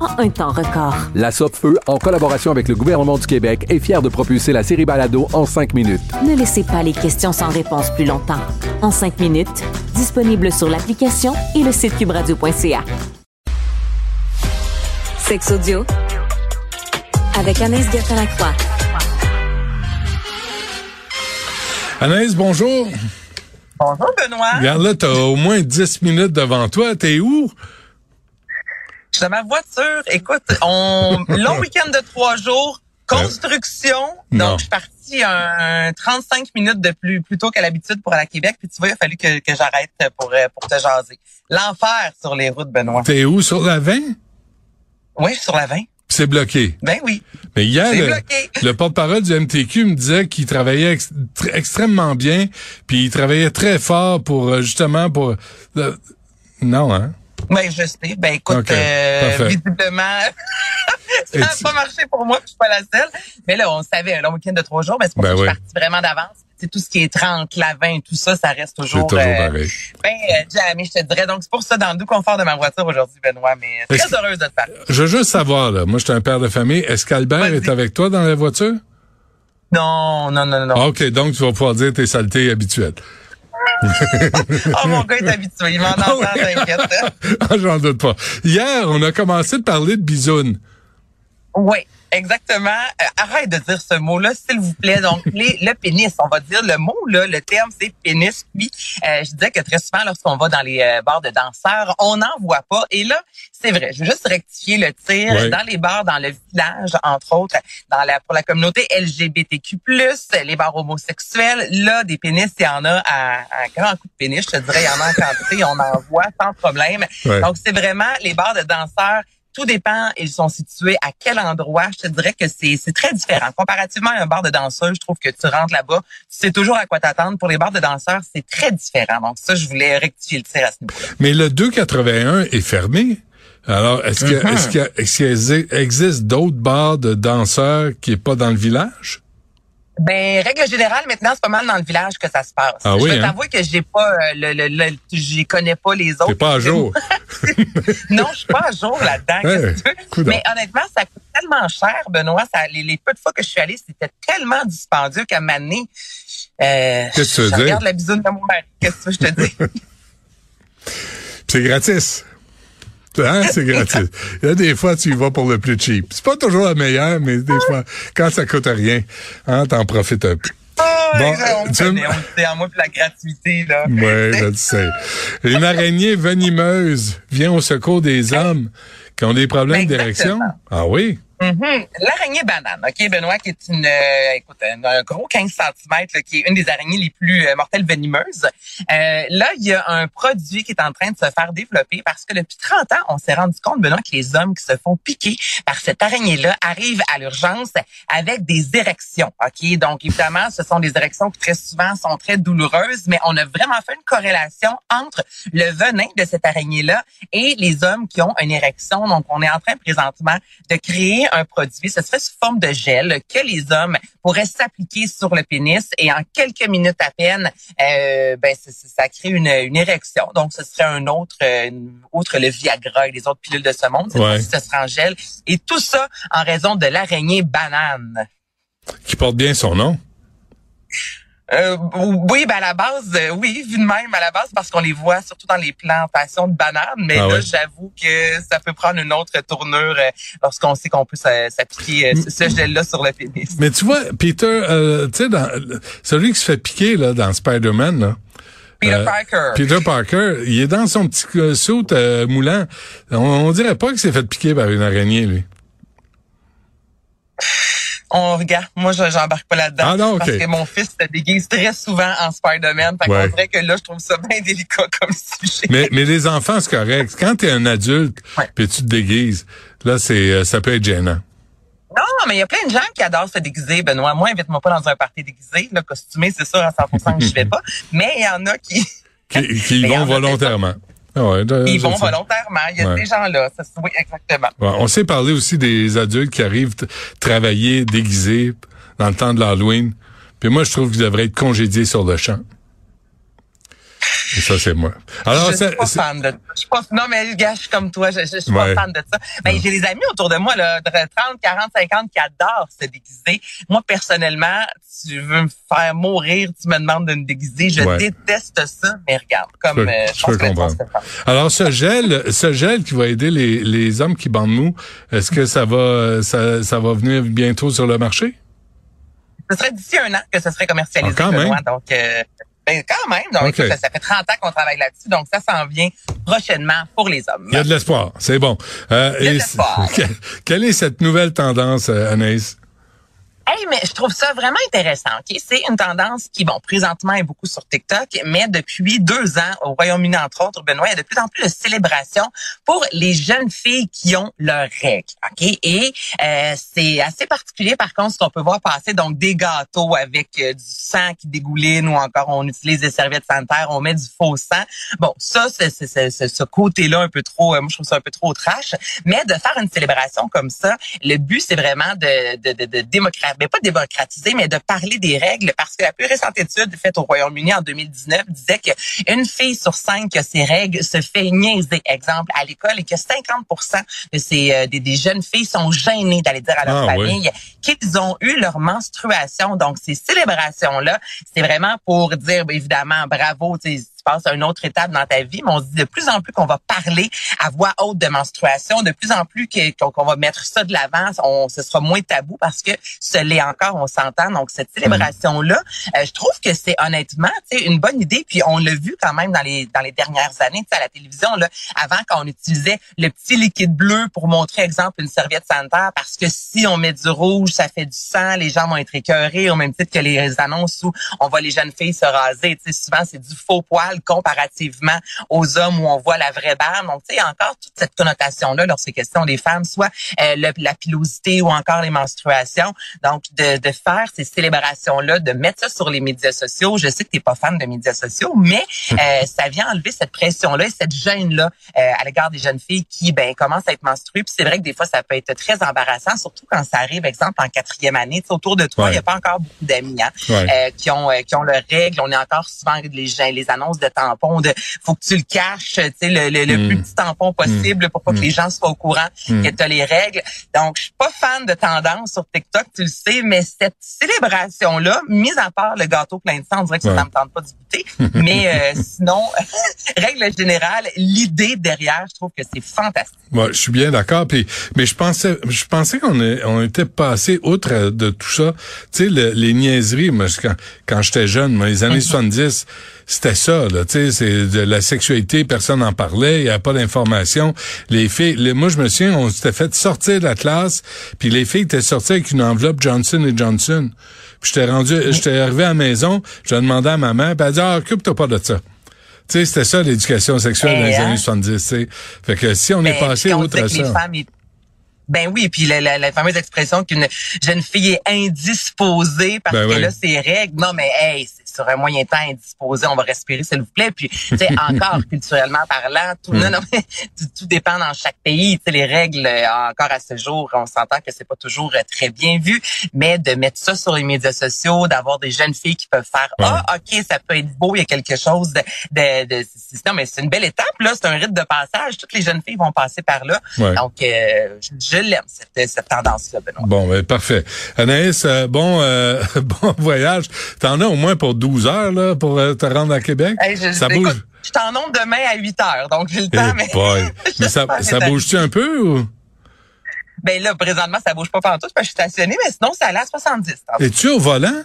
en un temps record. La Feu, en collaboration avec le gouvernement du Québec, est fière de propulser la série Balado en cinq minutes. Ne laissez pas les questions sans réponse plus longtemps. En cinq minutes, disponible sur l'application et le site cubradio.ca. Sex audio avec Anaïs Gertin-Lacroix. Anaïs, bonjour. Bonjour, Benoît. Regarde là, t'as au moins 10 minutes devant toi. T'es où? Je suis dans ma voiture. Écoute, on long week-end de trois jours, construction. Donc, je suis parti un, 35 minutes de plus, plus tôt qu'à l'habitude pour aller à Québec. Puis tu vois, il a fallu que, que j'arrête pour, euh, pour te jaser. L'enfer sur les routes, Benoît. T'es où? Sur la 20? Oui, sur la 20. C'est bloqué. Ben oui. Mais hier, le, porte-parole du MTQ me disait qu'il travaillait extrêmement bien, puis il travaillait très fort pour euh, justement pour. Euh, non, hein? Ben je sais. Ben écoute, euh, visiblement, ça n'a pas marché pour moi, je suis pas la seule. Mais là, on savait un long week-end de trois jours, mais c'est pour ben ça que je suis partie vraiment d'avance c'est tout ce qui est 30, la 20, tout ça, ça reste toujours. toujours euh, pareil. Ben, euh, jamais, je te dirais. Donc, c'est pour ça, dans le doux confort de ma voiture aujourd'hui, Benoît, mais très heureuse de te parler. Je veux juste savoir, là, moi, je suis un père de famille. Est-ce qu'Albert est avec toi dans la voiture? Non, non, non, non. Ah, OK, donc tu vas pouvoir dire tes saletés habituelles. oh, mon gars est habitué. Il m'en entend, t'inquiète. ah, J'en doute pas. Hier, on a commencé de parler de bisounes. Oui. Exactement. Euh, arrête de dire ce mot-là, s'il vous plaît. Donc, les, le pénis, on va dire le mot, là, le terme, c'est pénis. Puis, euh, je disais que très souvent, lorsqu'on va dans les euh, bars de danseurs, on n'en voit pas. Et là, c'est vrai. Je veux juste rectifier le tir. Dans les bars, dans le village, entre autres, dans la, pour la communauté LGBTQ+, les bars homosexuels, là, des pénis, il y en a à, à grand coup de pénis. Je te dirais, il y en a en quantité, on en voit sans problème. Donc, c'est vraiment les bars de danseurs tout dépend, ils sont situés à quel endroit. Je te dirais que c'est très différent. Comparativement à un bar de danseurs, je trouve que tu rentres là-bas, tu sais toujours à quoi t'attendre. Pour les bars de danseurs, c'est très différent. Donc ça, je voulais rectifier le tir à ce niveau-là. Mais le 281 est fermé. Alors, est-ce qu'il est existe d'autres bars de danseurs qui est pas dans le village? Ben, règle générale, maintenant, c'est pas mal dans le village que ça se passe. Ah oui, je hein? t'avouer que j'ai pas euh, le, le, le j'y connais pas les autres. T'es pas à jour. non, je suis pas à jour là-dedans. Mais honnêtement, ça coûte tellement cher, Benoît. Ça, les, les peu de fois que je suis allée, c'était tellement dispendieux qu'à m'amener. Euh, Qu'est-ce que tu veux dire? regarde la bisoune de mon mari. Qu'est-ce que je te dis? c'est gratis. Hein, c'est gratuit. Il y a des fois, tu y vas pour le plus cheap. C'est pas toujours la meilleure, mais des fois, quand ça coûte rien, hein, t'en profites un peu. Oh, bon, on, tu... connaît, on en moi pour la gratuité, là. Oui, je le sais. Une araignée venimeuse vient au secours des hommes qui ont des problèmes d'érection. Ah oui? Mm-hmm. L'araignée banane, OK, Benoît, qui est une, euh, écoute, un, gros 15 cm, qui est une des araignées les plus euh, mortelles venimeuses. Euh, là, il y a un produit qui est en train de se faire développer parce que depuis 30 ans, on s'est rendu compte, Benoît, que les hommes qui se font piquer par cette araignée-là arrivent à l'urgence avec des érections, OK? Donc, évidemment, ce sont des érections qui très souvent sont très douloureuses, mais on a vraiment fait une corrélation entre le venin de cette araignée-là et les hommes qui ont une érection. Donc, on est en train présentement de créer un produit, ce serait sous forme de gel que les hommes pourraient s'appliquer sur le pénis et en quelques minutes à peine, euh, ben ça crée une, une, érection. Donc ce serait un autre, autre le Viagra et les autres pilules de ce monde. Ouais. Ce serait en gel et tout ça en raison de l'araignée banane. Qui porte bien son nom. Euh, oui, ben à la base, euh, oui, vu de même, à la base, parce qu'on les voit surtout dans les plantations de bananes, mais Ah là, ouais. j'avoue que ça peut prendre une autre tournure euh, lorsqu'on sait qu'on peut s'a- s'appliquer ce- gel-là sur le pénis. Mais tu vois, Peter, euh, tu sais, dans- celui qui se fait piquer là, dans Spider-Man, là, Peter Parker. Peter Parker, il est dans son petit euh, moulant. On, on dirait pas qu'il s'est fait piquer par une araignée, lui. On regarde, moi, je- j'embarque pas là-dedans. Ah non, ok. Parce que mon fils se déguise très souvent en Spider-Man. Fait Ouais. dirait que là, je trouve ça bien délicat comme sujet. Mais, mais les enfants, c'est correct. Quand t'es un adulte, puis tu te déguises, là, c'est euh, ça peut être gênant. Non, mais il y a plein de gens qui adorent se déguiser, Benoît. Moi, invite-moi pas dans un party déguisé. Le costumé, c'est sûr à 100% que je vais pas. Mais il y en a qui, Qui, qui y vont volontairement. Ah ouais, ils vont volontairement. Il y a Ouais. des gens-là. Ça, c'est- oui, exactement. Ouais, on s'est parlé aussi des adultes qui arrivent travailler déguisés dans le temps de l'Halloween. Puis moi, je trouve qu'ils devraient être congédiés sur le champ. Ça, c'est moi. Alors, je suis pas fan de ça. Je suis pas, non, mais gars, je suis comme toi. Je, je, suis Ouais. pas fan de ça. Mais j'ai des amis autour de moi, là, de 30, 40, 50 qui adorent se déguiser. Moi, personnellement, tu veux me faire mourir, tu me demandes de me déguiser. Je Ouais. déteste ça. Mais regarde, comme, Je euh, je pense peux comprendre. Alors, ce gel, ce gel qui va aider les, les hommes qui bandent mou, est-ce que ça va, ça, ça va venir bientôt sur le marché? Ce serait d'ici un an que ce serait commercialisé. Ah, quand même. Donc, euh, ben, quand même. Donc, ça, ça fait 30 ans qu'on travaille là-dessus. Donc, ça s'en vient prochainement pour les hommes. Il y a de l'espoir, c'est bon. Euh, Il y a de et- l'espoir. que- quelle est cette nouvelle tendance, euh, Anaïs? Hey, mais je trouve ça vraiment intéressant. Ok, c'est une tendance qui, bon, présentement est beaucoup sur TikTok, mais depuis deux ans au Royaume-Uni entre autres, Benoît, il y a de plus en plus de célébrations pour les jeunes filles qui ont leurs règles. Ok, et euh, c'est assez particulier par contre ce qu'on peut voir passer, donc des gâteaux avec euh, du sang qui dégouline ou encore on utilise des serviettes sanitaires, on met du faux sang. Bon, ça, c'est ce côté-là un peu trop, euh, moi je trouve ça un peu trop trash. Mais de faire une célébration comme ça, le but c'est vraiment de, de, de, de démocratiser, mais pas démocratiser, mais de parler des règles, parce que la plus récente étude faite au Royaume-Uni en 2019 disait que une fille sur cinq qui a ses règles se fait niaiser, exemple, à l'école, et que 50% de ces euh, des, des jeunes filles sont gênées d'aller dire à leur Ah, oui. famille qu'ils ont eu leur menstruation. Donc ces célébrations là, c'est vraiment pour dire ben, évidemment bravo, tu sais, tu passes à une autre étape dans ta vie, mais on se dit de plus en plus qu'on va parler à voix haute de menstruation, de plus en plus qu'on va mettre ça de l'avant, on ce sera moins tabou parce que ce l'est encore, on s'entend. Donc cette célébration là, je trouve que c'est honnêtement, une bonne idée. Puis on l'a vu quand même dans les dans les dernières années, à la télévision là, avant quand on utilisait le petit liquide bleu pour montrer exemple une serviette sanitaire, parce que si on met du rouge, ça fait du sang, les gens vont être écœurés au même titre que les annonces où on voit les jeunes filles se raser. Tu sais, souvent c'est du faux poil comparativement aux hommes où on voit la vraie barbe. Donc tu sais, encore toute cette connotation là lorsqu'il est question des femmes, soit euh, le- la pilosité ou encore les menstruations. Donc de, de faire ces célébrations là, de mettre ça sur les médias sociaux. Je sais que t'es pas fan de médias sociaux, mais euh, ça vient enlever cette pression là et cette gêne là à l'égard des jeunes filles qui ben commencent à être menstruées. Puis c'est vrai que des fois ça peut être très embarrassant, surtout quand ça arrive, exemple en quatrième année. Tu sais, autour de toi, il Ouais. y a pas encore beaucoup d'amis hein, Ouais. euh, qui ont euh, qui ont leurs règles. On est encore souvent les les annonces de tampons de faut que tu le caches, tu sais le, le, le Mm. plus petit tampon possible pour pas Mm. que les gens soient au courant Mm. que tu as les règles. Donc je suis pas fan de tendance sur TikTok, tu le sais, mais cette célébration là, mise à part le gâteau plein de sang, on dirait que ça, Ouais. ça me tente pas du goûter, mais euh, sinon règle générale, l'idée derrière, je trouve que c'est fantastique. Ouais, je suis bien d'accord. Puis, mais je pensais, je pensais qu'on on était passé outre de tout ça. Tu sais, le- les niaiseries. Moi, quand, quand j'étais jeune, moi, les années 70, c'était ça. Là, c'est de la sexualité, personne n'en parlait, il n'y avait pas d'information. Les filles, les, moi, je me souviens, on s'était fait sortir de la classe, puis les filles étaient sorties avec une enveloppe Johnson et Johnson. Puis j'étais rendu, j'étais arrivé à la maison, je demandé à ma mère, puis elle a dit, ah, occupe-toi pas de ça. Tu sais, c'était ça l'éducation sexuelle Eh, dans les hein? années 70, tu sais. Fait que si on est Ben, passé outre que les ça. femmes, Ben oui, puis la, la, la fameuse expression qu'une jeune fille est indisposée parce Ben qu'elle oui. a ses règles. Non, mais hey, c'est- sur un moyen temps indisposé, on va respirer, s'il vous plaît. Puis, tu sais, encore culturellement parlant, tout, non, non, mais, tout, dépend dans chaque pays. Tu sais, les règles, encore à ce jour, on s'entend que c'est pas toujours très bien vu, mais de mettre ça sur les médias sociaux, d'avoir des jeunes filles qui peuvent faire, ah, ok, ça peut être beau, il y a quelque chose de, de, de non, mais c'est une belle étape là, c'est un rite de passage. Toutes les jeunes filles vont passer par là. Donc, euh, je, l'aime cette, cette tendance-là, Benoît. Bon, ben, parfait. Anaïs, euh, bon, euh, bon voyage. T'en as au moins pour 12 heures là pour te rendre à Québec. ça bouge. je t'en onde demain à 8 heures, donc j'ai le temps. mais, mais ça, ça bouge-tu un peu ou? Ben là, présentement, ça bouge pas partout parce que je suis stationné, mais sinon, ça allait à 70. Es-tu au volant?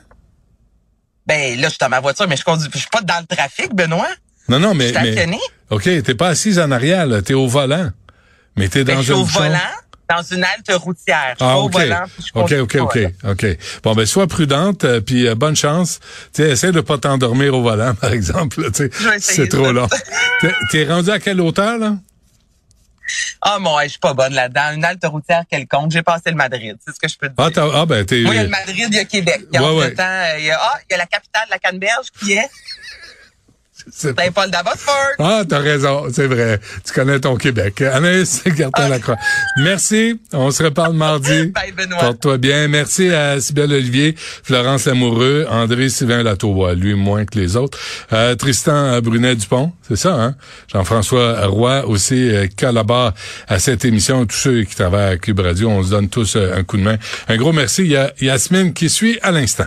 Ben là, je suis dans ma voiture, mais je conduis, je suis pas dans le trafic, Benoît. Non, non, mais. mais OK, t'es pas assise en arrière, là. T'es au volant. Mais t'es ben, dans je suis au volant, dans une halte routière. Ah, au volant, OK, OK, OK, OK. Bon, ben, sois prudente, euh, puis euh, bonne chance. Tu essaie de pas t'endormir au volant, par exemple. C'est trop long. T'es rendu à quelle hauteur, là? Ah, moi, je suis pas bonne là-dedans. Une halte routière quelconque. J'ai passé le Madrid. C'est ce que je peux te ah, dire. Ah, ben, t'es... Moi, il y a le Madrid, il y a Québec. Il y a, ouais, ouais. temps, il y a, ah, il y a la capitale la Canneberge qui est c'est Paul d'Abbotsford. Ah, t'as raison, c'est vrai. Tu connais ton Québec. Anaïs Gartin Lacroix. Merci. On se reparle mardi. Bye, Benoît. Porte-toi bien. Merci à Sybelle Olivier, Florence Lamoureux, André Sylvain Latourbois, lui moins que les autres. Euh, Tristan Brunet-Dupont, c'est ça, hein? Jean-François Roy aussi euh, collabore à cette émission. Tous ceux qui travaillent à Cube Radio, on se donne tous euh, un coup de main. Un gros merci. Il y a Yasmine qui suit à l'instant.